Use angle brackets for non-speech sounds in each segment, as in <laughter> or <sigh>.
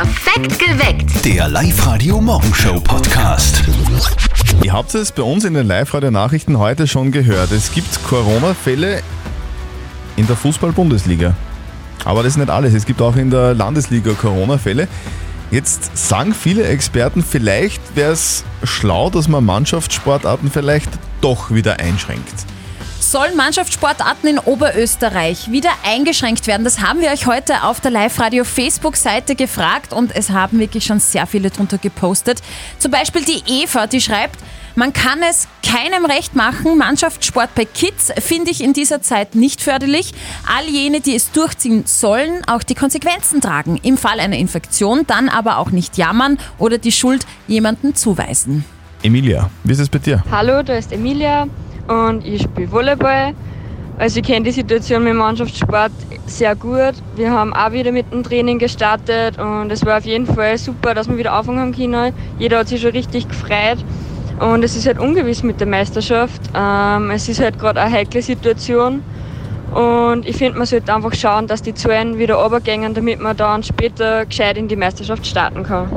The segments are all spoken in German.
Perfekt geweckt. Der Live-Radio Morgenshow Podcast. Ihr habt es bei uns in den Live-Radio-Nachrichten heute schon gehört. Es gibt Corona-Fälle in der Fußball-Bundesliga. Aber das ist nicht alles. Es gibt auch in der Landesliga Corona-Fälle. Jetzt sagen viele Experten, vielleicht wäre es schlau, dass man Mannschaftssportarten vielleicht doch wieder einschränkt. Sollen Mannschaftssportarten in Oberösterreich wieder eingeschränkt werden? Das haben wir euch heute auf der Live-Radio Facebook-Seite gefragt und es haben wirklich schon sehr viele drunter gepostet. Zum Beispiel die Eva, die schreibt, man kann es keinem recht machen. Mannschaftssport bei Kids finde ich in dieser Zeit nicht förderlich. All jene, die es durchziehen sollen, auch die Konsequenzen tragen. Im Fall einer Infektion dann aber auch nicht jammern oder die Schuld jemandem zuweisen. Emilia, wie ist es bei dir? Hallo, da ist Emilia und ich spiele Volleyball. Also ich kenne die Situation mit dem Mannschaftssport sehr gut. Wir haben auch wieder mit dem Training gestartet und es war auf jeden Fall super, dass wir wieder anfangen haben können. Jeder hat sich schon richtig gefreut. Und es ist halt ungewiss mit der Meisterschaft. Ähm, es ist halt gerade eine heikle Situation. Und ich finde, man sollte einfach schauen, dass die Zahlen wieder runtergehen, damit man dann später gescheit in die Meisterschaft starten kann.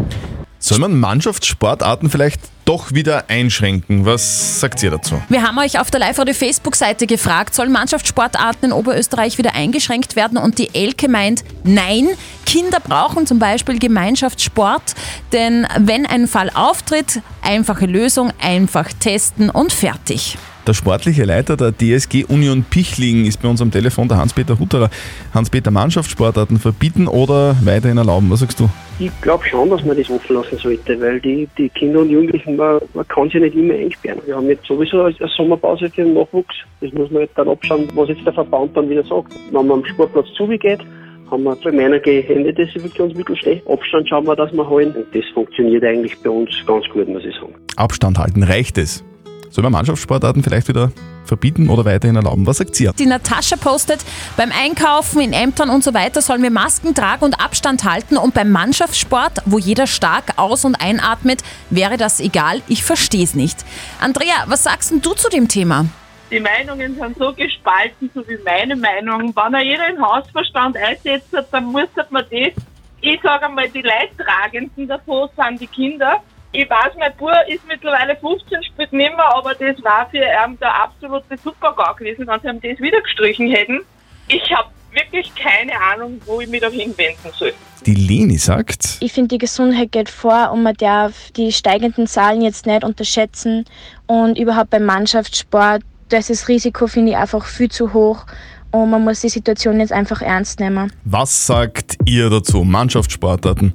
Soll man Mannschaftssportarten vielleicht doch wieder einschränken? Was sagt ihr dazu? Wir haben euch auf der Live-Radio-Facebook-Seite gefragt, sollen Mannschaftssportarten in Oberösterreich wieder eingeschränkt werden? Und die Elke meint, nein, Kinder brauchen zum Beispiel Gemeinschaftssport, denn wenn ein Fall auftritt, einfache Lösung, einfach testen und fertig. Der sportliche Leiter der DSG Union Pichling ist bei uns am Telefon, der Hans-Peter Hutterer. Hans-Peter, Mannschaftssportarten verbieten oder weiterhin erlauben? Was sagst du? Ich glaube schon, dass man das offen lassen sollte, weil die, die Kinder und Jugendlichen, man, man kann sie nicht immer einsperren. Wir haben jetzt sowieso eine Sommerpause für den Nachwuchs. Das muss man jetzt dann abschauen, was jetzt der Verband dann wieder sagt. Wenn man am Sportplatz zugeht, haben wir bei meiner Händedesinfektionsmittel schlecht. Abstand schauen wir, dass wir halten. Und das funktioniert eigentlich bei uns ganz gut, muss ich sagen. Abstand halten, reicht es? Soll man Mannschaftssportarten vielleicht wieder verbieten oder weiterhin erlauben? Was sagt ihr? Die Natascha postet, beim Einkaufen in Ämtern und so weiter sollen wir Masken tragen und Abstand halten und beim Mannschaftssport, wo jeder stark aus- und einatmet, wäre das egal. Ich verstehe es nicht. Andrea, was sagst denn du zu dem Thema? Die Meinungen sind so gespalten, so wie meine Meinung. Wenn er jeder den Hausverstand einsetzt, dann muss man das. Ich sage einmal, die Leidtragenden davon sind die Kinder. Ich weiß, mein Bub ist mittlerweile 15, spielt nicht mehr, aber das war für ihn der absolute Supergau gewesen, wenn sie ihm das wieder gestrichen hätten. Ich habe wirklich keine Ahnung, wo ich mich da hinwenden soll. Die Leni sagt, Ich finde, die Gesundheit geht vor und man darf die steigenden Zahlen jetzt nicht unterschätzen. Und überhaupt beim Mannschaftssport, das ist das Risiko, finde ich, einfach viel zu hoch. Und man muss die Situation jetzt einfach ernst nehmen. was sagt ihr dazu? Mannschaftssportarten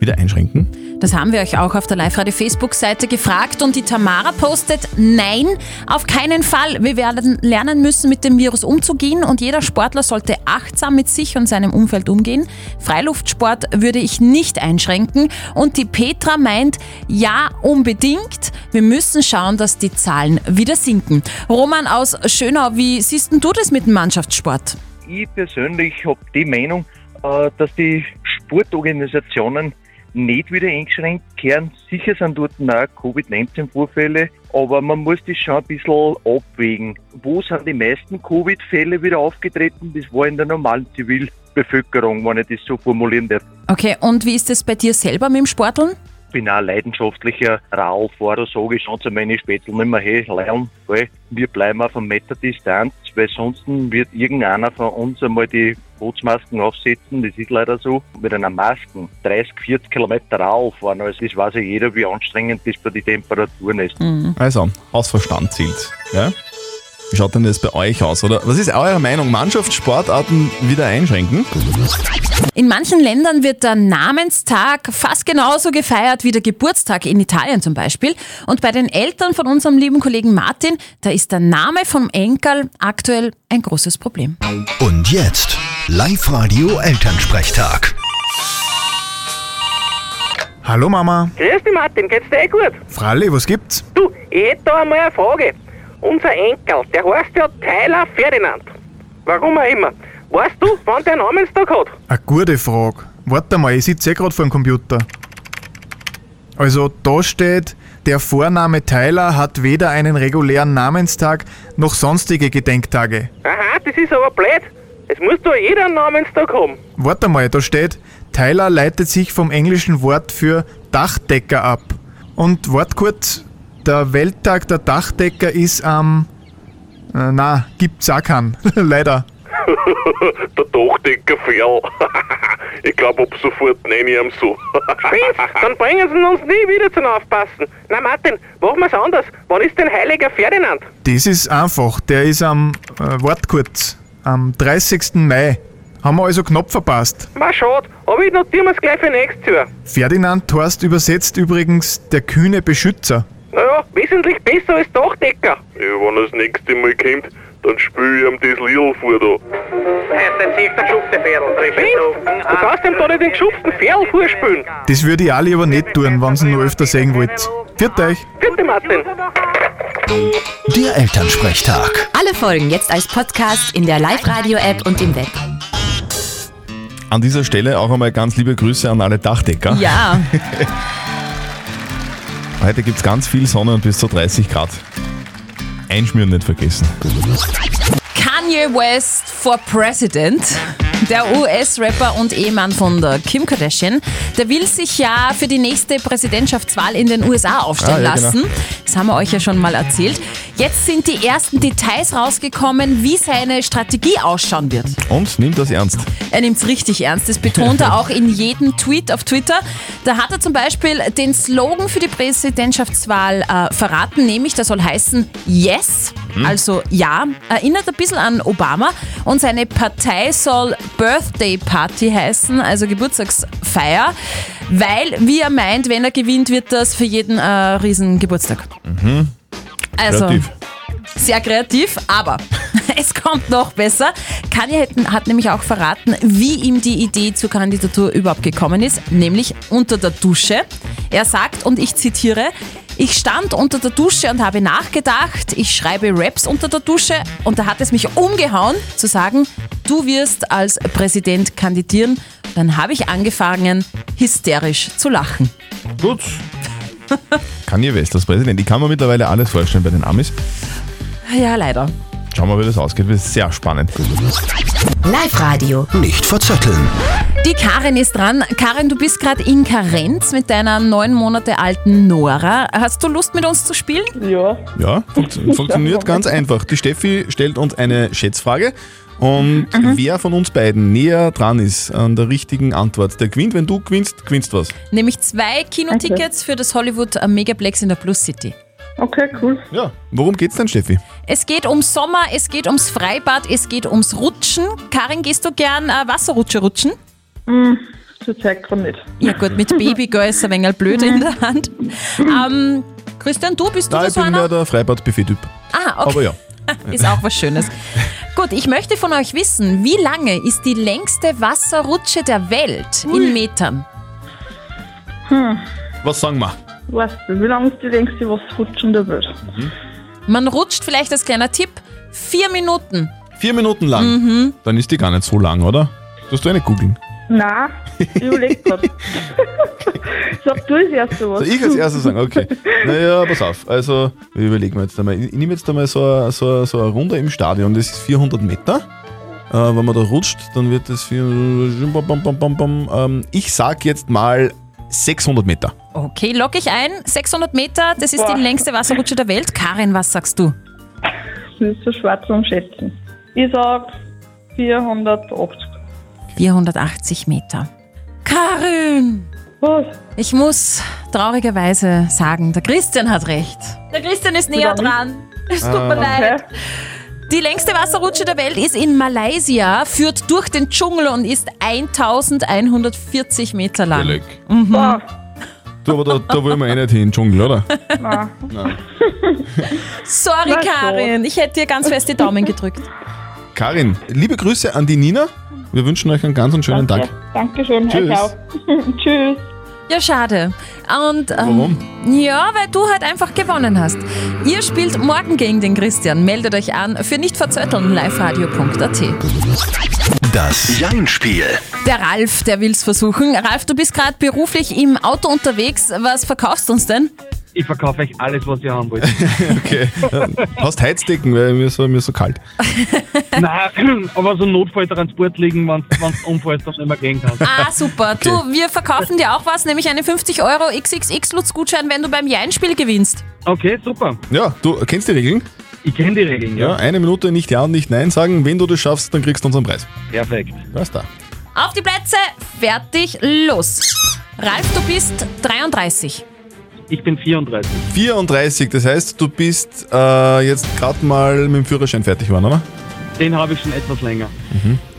wieder einschränken? Das haben wir euch auch auf der Live-Radio-Facebook-Seite gefragt und die Tamara postet, nein, auf keinen Fall. Wir werden lernen müssen, mit dem Virus umzugehen und jeder Sportler sollte achtsam mit sich und seinem Umfeld umgehen. Freiluftsport würde ich nicht einschränken und die Petra meint, ja, unbedingt. Wir müssen schauen, dass die Zahlen wieder sinken. Roman aus Schönau, wie siehst denn du das mit dem Mannschaftssport? Ich persönlich habe die Meinung, äh, dass die Sportorganisationen nicht wieder eingeschränkt werden. Sicher sind dort auch Covid-19-Vorfälle, aber man muss das schon ein bisschen abwägen. Wo sind die meisten Covid-Fälle wieder aufgetreten? Das war in der normalen Zivilbevölkerung, wenn ich das so formulieren darf. Okay, und wie ist es bei dir selber mit dem Sporteln? Ich bin auch ein leidenschaftlicher Radfahrer, sage ich schon zu meinen Spätzl nicht mehr, hey, Leon, wir bleiben auf einem Meter Distanz, weil sonst wird irgendeiner von uns einmal die Bootsmasken aufsetzen, das ist leider so, mit einer Masken 30, 40 Kilometer rauffahren, also das weiß ja jeder, wie anstrengend das bei den Temperaturen ist. Also, Hausverstand zählt. Ja? Wie schaut denn das bei euch aus? Oder was ist eure Meinung? Mannschaftssportarten wieder einschränken? In manchen Ländern wird der Namenstag fast genauso gefeiert wie der Geburtstag, in Italien zum Beispiel. Und bei den Eltern von unserem lieben Kollegen Martin, da ist der Name vom Enkel aktuell ein großes Problem. Und jetzt Live-Radio Elternsprechtag. Hallo Mama. Grüß dich Martin, geht's dir eh gut? Fralli, was gibt's? Du, ich hätte da einmal eine Frage. Unser Enkel, der heißt ja Tyler Ferdinand. Warum auch immer. Weißt du, wann der Namenstag hat? Eine gute Frage. Warte mal, ich sitze eh gerade vor dem Computer. Also da steht, der Vorname Tyler hat weder einen regulären Namenstag noch sonstige Gedenktage. Aha, das ist aber blöd. Es muss doch jeder einen Namenstag haben. Warte mal, da steht, Tyler leitet sich vom englischen Wort für Dachdecker ab. Und Wortkurz, der Welttag der Dachdecker ist am... Äh, na, gibt's auch keinen. <laughs> Leider. <laughs> der Dachdecker Ferl. <laughs> ich glaube, ab sofort nenne ich ihm so. Spitz, dann bringen sie uns nie wieder zum Aufpassen. Na Martin, machen wir's anders. Wann ist denn heiliger Ferdinand? Das ist einfach. Der ist am äh, Wortkurz, am 30. Mai. Haben wir also knapp verpasst. Ma schade, aber ich notiere mir's gleich für nächstes Jahr. Ferdinand Horst übersetzt übrigens der kühne Beschützer. Naja, wesentlich besser als Dachdecker. Ja, wenn er das nächste Mal kommt, dann spüle ich ihm das Lidl vor da. Dann zieht der geschupfte Pferdl. Du kannst ihm da nicht den geschupften Pferdl vorspülen. Das würde ich alle aber nicht tun, wenn ihr ihn noch öfter sehen wollt. Viert euch! Bitte, Martin. Der Elternsprechtag. Alle Folgen jetzt als Podcast in der Live-Radio-App und im Web. An dieser Stelle auch einmal ganz liebe Grüße an alle Dachdecker. Ja, <laughs> Heute gibt es ganz viel Sonne und bis zu 30 Grad. Einschmieren nicht vergessen. Kanye West for President. Der US-Rapper und Ehemann von der Kim Kardashian, der will sich ja für die nächste Präsidentschaftswahl in den USA aufstellen Ah, ja, genau. lassen. Das haben wir euch ja schon mal erzählt. Jetzt sind die ersten Details rausgekommen, wie seine Strategie ausschauen wird. Und nimmt das ernst. Er nimmt es richtig ernst. Das betont er auch in jedem Tweet auf Twitter. Da hat er zum Beispiel den Slogan für die Präsidentschaftswahl äh, verraten, nämlich der soll heißen Yes, also ja. Erinnert ein bisschen an Obama. Und seine Partei soll Birthday Party heißen, also Geburtstagsfeier. Weil, wie er meint, wenn er gewinnt, wird das für jeden äh, riesen Geburtstag. Also, Kreativ. sehr kreativ, aber es kommt noch besser. Kanye hat, nämlich auch verraten, wie ihm die Idee zur Kandidatur überhaupt gekommen ist, nämlich unter der Dusche. Er sagt, und ich zitiere, ich stand unter der Dusche und habe nachgedacht, ich schreibe Raps unter der Dusche und da hat es mich umgehauen zu sagen, du wirst als Präsident kandidieren. Dann habe ich angefangen, hysterisch zu lachen. Gut. Kanye West als Präsident. Ich kann mir mittlerweile alles vorstellen bei den Amis. Ja, leider. Schauen wir mal, wie das ausgeht. Wird sehr spannend. Live-Radio. Nicht verzetteln. Die Karin ist dran. Karin, du bist gerade in Karenz mit deiner neun Monate alten Nora. Hast du Lust mit uns zu spielen? Ja. Ja, funkt, <laughs> funktioniert ganz einfach. Die Steffi stellt uns eine Schätzfrage und wer von uns beiden näher dran ist an der richtigen Antwort, der gewinnt. Wenn du gewinnst, gewinnst was. Nämlich zwei Kinotickets für das Hollywood Megaplex in der Plus City. Okay, cool. Ja. Worum geht's denn, Steffi? Es geht um Sommer, es geht ums Freibad, es geht ums Rutschen. Karin, gehst du gern äh, Wasserrutsche rutschen? Zurzeit gerade nicht. Ja gut, mit Babygirl ist ein wenig blöd in der Hand. Ähm, Christian, du bist du Nein, da ich so bin einer? mehr der Freibad-Buffet-Typ. Ah, okay. Aber ja. <laughs> Ist auch was Schönes. Gut, ich möchte von euch wissen, wie lange ist die längste Wasserrutsche der Welt in Metern? Was sagen wir? Weißt du, wie lange ist die längste Wasserrutschen der Welt? Man rutscht vielleicht als kleiner Tipp vier Minuten. Vier Minuten lang. Mhm. Dann ist die gar nicht so lang, oder? Das du eine googeln. Nein, ich überleg grad. <laughs> Sag du als erstes was. Soll ich als erstes sagen? Okay. Naja, pass auf. Also, wir überlegen wir jetzt einmal. Ich, nehme jetzt einmal so eine, so, eine, so eine Runde im Stadion. Das ist 400 Meter. Äh, wenn man da rutscht, dann wird das 400. Bam, bam, bam, bam. Ähm, ich sag jetzt mal 600 Meter. Okay, lock ich ein. 600 Meter, das ist Boah. die längste Wasserrutsche der Welt. Karin, was sagst du? Das ist so schwer zum Schätzen. Ich sag 480. 480 Meter. Karin! Was? Ich muss traurigerweise sagen, der Christian hat recht. Der Christian ist näher dran. Es tut mir leid. Die längste Wasserrutsche der Welt ist in Malaysia, führt durch den Dschungel und ist 1140 Meter lang. Billig. Boah, Du, aber da, da wollen wir eh nicht hin, Dschungel, oder? nein. Sorry, Na. Karin. Ich hätte dir ganz fest die Daumen gedrückt. Karin, liebe Grüße an die Nina. Wir wünschen euch einen ganz einen schönen Danke. Tag. Dankeschön. Tschüss. Euch auch. <laughs> Tschüss. Ja, schade. Und, ähm, Warum? Ja, weil du halt einfach gewonnen hast. Ihr spielt morgen gegen den Christian. Meldet euch an für nicht verzötteln liveradio.at. Das Jein-Spiel. Der Ralf, der will's versuchen. Ralf, du bist gerade beruflich im Auto unterwegs. Was verkaufst du uns denn? Ich verkaufe euch alles, was ihr haben wollt. <laughs> Okay. Hast Heizdecken, weil mir ist so, mir ist so kalt. <laughs> Nein, aber so ein Notfalltransport liegen, wenn du umfällst, dass nicht mehr gehen kannst. Ah, super. Du, wir verkaufen dir auch was, nämlich einen 50 Euro XXX-Lutz-Gutschein, wenn du beim Jein-Spiel gewinnst. Okay, super. Ja, du kennst die Regeln? Ich kenne die Regeln, Ja, ja. eine Minute nicht Ja und nicht Nein sagen. Wenn du das schaffst, dann kriegst du unseren Preis. Perfekt. Was da? Auf die Plätze, fertig, los. Ralf, du bist 33. Ich bin 34. 34, das heißt, du bist äh, jetzt gerade mal mit dem Führerschein fertig geworden, oder? Den habe ich schon etwas länger.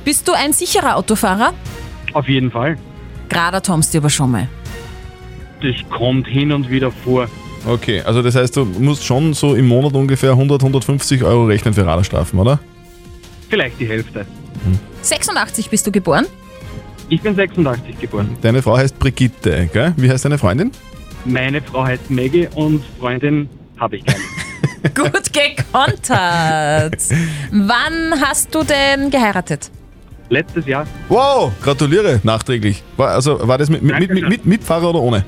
Bist du ein sicherer Autofahrer? Auf jeden Fall. Gerader Toms dir aber schon mal. Das kommt hin und wieder vor. Okay, also das heißt, du musst schon so im Monat ungefähr 100, 150 Euro rechnen für Radarstrafen, oder? Vielleicht die Hälfte. 86 bist du geboren? Ich bin 86 geboren. Deine Frau heißt Brigitte, gell? Wie heißt deine Freundin? Meine Frau heißt Maggie und Freundin habe ich keine. <laughs> Gut gekontert. Wann hast du denn geheiratet? Letztes Jahr. Wow, gratuliere nachträglich. War, also war das mit, mit, mit, mit, mit Pfarrer oder ohne?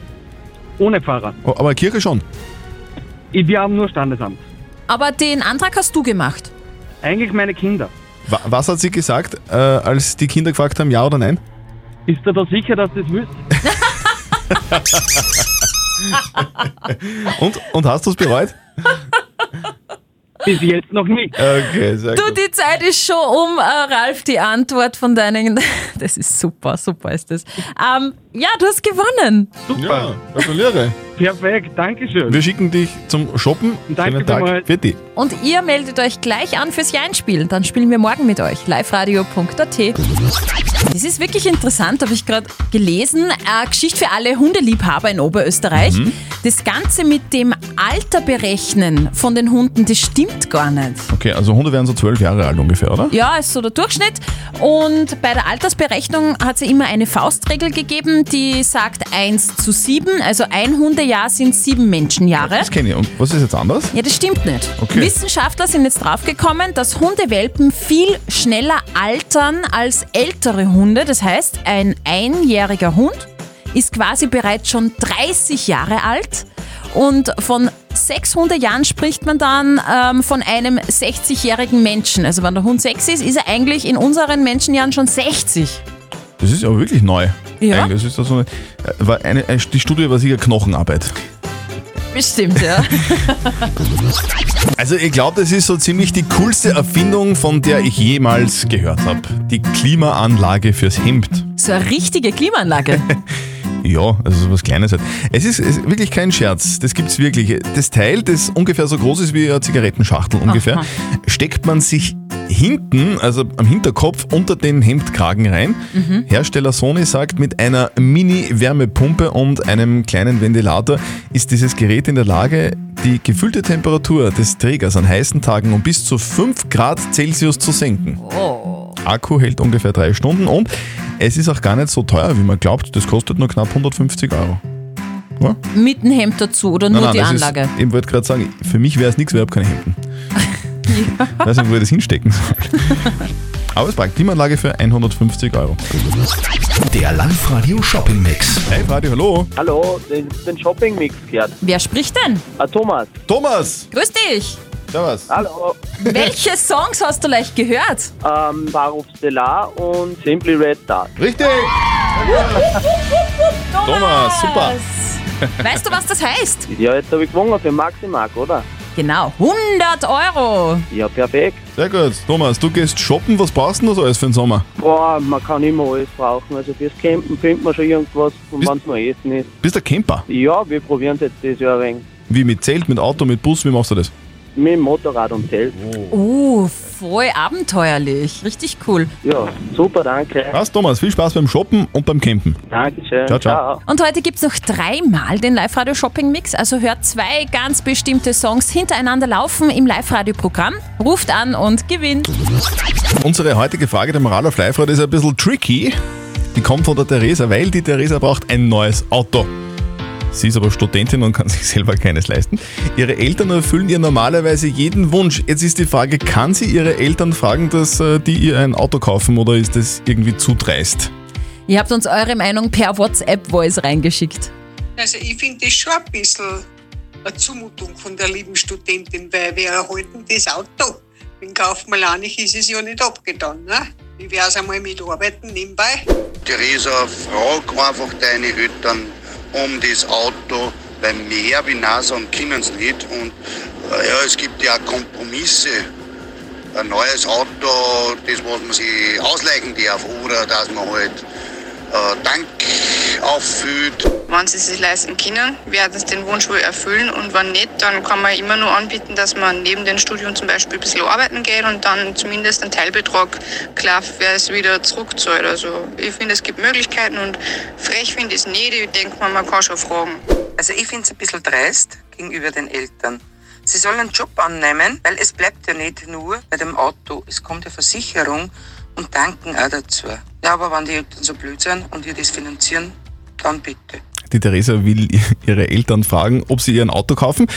Ohne Fahrer. Oh, aber Kirche schon. Wir haben nur Standesamt. Aber den Antrag hast du gemacht. Eigentlich meine Kinder. Wa- Was hat sie gesagt, äh, als die Kinder gefragt haben, ja oder nein? Bist du da sicher, dass du das willst? <laughs> Und, und hast du es bereut? <laughs> Bis jetzt noch nicht. Okay, sehr Du, gut. die Zeit ist schon um, äh, Ralf, die Antwort von deinen. <laughs> Das ist super, super ist das. Ähm, ja, du hast gewonnen. Ja, gratuliere. Perfekt, Dankeschön. Wir schicken dich zum Shoppen. Danke Schönen Tag. Für dich. Und ihr meldet euch gleich an fürs Jein-Spiel. Dann spielen wir morgen mit euch. liveradio.at. Das ist wirklich interessant, habe ich gerade gelesen. Eine Geschichte für alle Hundeliebhaber in Oberösterreich. Mhm. Das Ganze mit dem Alter berechnen von den Hunden, das stimmt gar nicht. Okay, also Hunde werden so zwölf Jahre alt ungefähr, oder? Ja, ist so der Durchschnitt. Und bei der Altersberechnung hat es ja immer eine Faustregel gegeben, die sagt 1 zu 7. Also ein Hundejahr sind sieben Menschenjahre. Das kenne ich. Und was ist jetzt anders? Ja, das stimmt nicht. Okay. Wissenschaftler sind jetzt draufgekommen, dass Hundewelpen viel schneller altern als ältere Hunde. Das heißt, ein einjähriger Hund ist quasi bereits schon 30 Jahre alt. Und von sechs Hundejahren spricht man dann ähm, von einem 60-jährigen Menschen. Also wenn der Hund sechs ist, ist er eigentlich in unseren Menschenjahren schon 60. Das ist aber wirklich neu. Ja. Eigentlich. Das ist so eine, äh, eine, eine, die Studie war sicher Knochenarbeit. Bestimmt, ja. Also ich glaube, das ist so ziemlich die coolste Erfindung, von der ich jemals gehört habe. Die Klimaanlage fürs Hemd. so eine richtige Klimaanlage. <laughs> Ja, also so was Kleines halt. Es ist, es ist wirklich kein Scherz, das gibt's wirklich. Das Teil, das ungefähr so groß ist wie eine Zigarettenschachtel ungefähr, Aha. steckt man sich hinten, also am Hinterkopf, unter den Hemdkragen rein. Mhm. Hersteller Sony sagt, mit einer Mini-Wärmepumpe und einem kleinen Ventilator ist dieses Gerät in der Lage, die gefühlte Temperatur des Trägers an heißen Tagen um bis zu 5 Grad Celsius zu senken. Oh. Akku hält ungefähr drei Stunden und es ist auch gar nicht so teuer, wie man glaubt. Das kostet nur knapp 150 Euro. Ja? Mit dem Hemd dazu oder nur die das Anlage? Ist, ich wollte gerade sagen, für mich wäre es nichts, weil ich habe keine Hemden. Ich weiß nicht, wo ich das hinstecken soll. Aber es braucht Klimaanlage für 150 Euro. Der Live-Radio Shopping Mix. Hey, Radio, hallo. Hallo, den, den Shopping-Mix gehört. Wer spricht denn? Ah, Thomas. Thomas! Grüß dich! Servus. Hallo. Welche Songs hast du leicht gehört? Ähm, Baruch Stellar und Simply Red Dark. Richtig! Thomas, super. Weißt du, was das heißt? Ja, jetzt habe ich gewonnen für Maximark, oder? Genau, 100 Euro. Ja, perfekt. Sehr gut. Thomas, du gehst shoppen. Was brauchst du denn so alles für den Sommer? Boah, man kann immer alles brauchen. Also fürs Campen findet man schon irgendwas, und wenn es mal essen ist. Bist du Camper? Ja, wir probieren es jetzt dieses Jahr ein wenig. Wie mit Zelt, mit Auto, mit Bus? Wie machst du das? Mit dem Motorrad und Zelt. Oh, voll abenteuerlich. Richtig cool. Ja, super, danke. Was, Thomas? Viel Spaß beim Shoppen und beim Campen. Dankeschön. Ciao, ciao. Und heute gibt es noch dreimal den Live-Radio-Shopping-Mix. Also hört zwei ganz bestimmte Songs hintereinander laufen im Live-Radio-Programm. Ruft an und gewinnt. Unsere heutige Frage der Moral auf live ist ein bisschen tricky. Die kommt von der Theresa, weil die Theresa braucht ein neues Auto. Sie ist aber Studentin und kann sich selber keines leisten. Ihre Eltern erfüllen ihr normalerweise jeden Wunsch. Jetzt ist die Frage, kann sie ihre Eltern fragen, dass äh, die ihr ein Auto kaufen oder ist das irgendwie zu dreist? Ihr habt uns eure Meinung per WhatsApp-Voice reingeschickt. Also ich finde das schon ein bisschen eine Zumutung von der lieben Studentin, weil wir erhalten das Auto. Wenn kaufmännisch ist es ja nicht abgetan. Ne? Wie wäre es einmal mit Arbeiten nebenbei? Theresa, frag einfach deine Eltern um das Auto, weil mehr wie Nein sagen können sie nicht. Und äh, ja, es gibt ja Kompromisse. Ein neues Auto, das was man sich ausleihen darf, oder dass man halt Dank auffüllt. Wenn sie es sich leisten können, werden sie den Wunsch wohl erfüllen und wenn nicht, dann kann man immer nur anbieten, dass man neben dem Studium zum Beispiel ein bisschen arbeiten geht und dann zumindest einen Teilbetrag klar wer es wieder zurückzahlt. Also ich finde, es gibt Möglichkeiten und frech finde ich es nicht. Ich denke mal, man kann schon fragen. Also ich finde es ein bisschen dreist gegenüber den Eltern. Sie sollen einen Job annehmen, weil es bleibt ja nicht nur bei dem Auto. Es kommt ja Versicherung und Danken auch dazu. Ja, aber wenn die Eltern so blöd sind und wir das finanzieren, dann bitte. Die Theresa will ihre Eltern fragen, ob sie ihr ein Auto kaufen.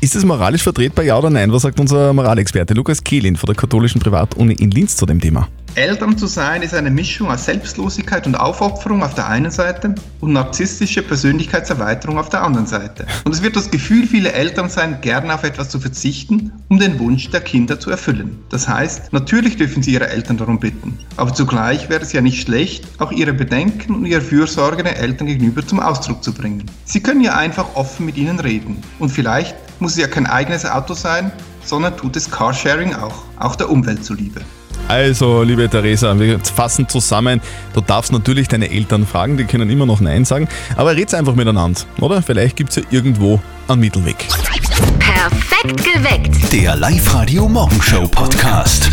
Ist das moralisch vertretbar, ja oder nein? Was sagt unser Moralexperte Lukas Kehlin von der katholischen Privatuni in Linz zu dem Thema? Eltern zu sein ist eine Mischung aus Selbstlosigkeit und Aufopferung auf der einen Seite und narzisstische Persönlichkeitserweiterung auf der anderen Seite. Und es wird das Gefühl viele Eltern sein, gerne auf etwas zu verzichten, um den Wunsch der Kinder zu erfüllen. Das heißt, natürlich dürfen sie ihre Eltern darum bitten, aber zugleich wäre es ja nicht schlecht, auch ihre Bedenken und ihre Fürsorge den Eltern gegenüber zum Ausdruck zu bringen. Sie können ja einfach offen mit ihnen reden und vielleicht muss es ja kein eigenes Auto sein, sondern tut es Carsharing auch, auch der Umwelt zuliebe. Also, liebe Theresa, wir fassen zusammen. Du darfst natürlich deine Eltern fragen, die können immer noch Nein sagen, aber red's einfach miteinander, oder? Vielleicht gibt's ja irgendwo einen Mittelweg. Perfekt geweckt. Der Live-Radio Morgenshow Podcast.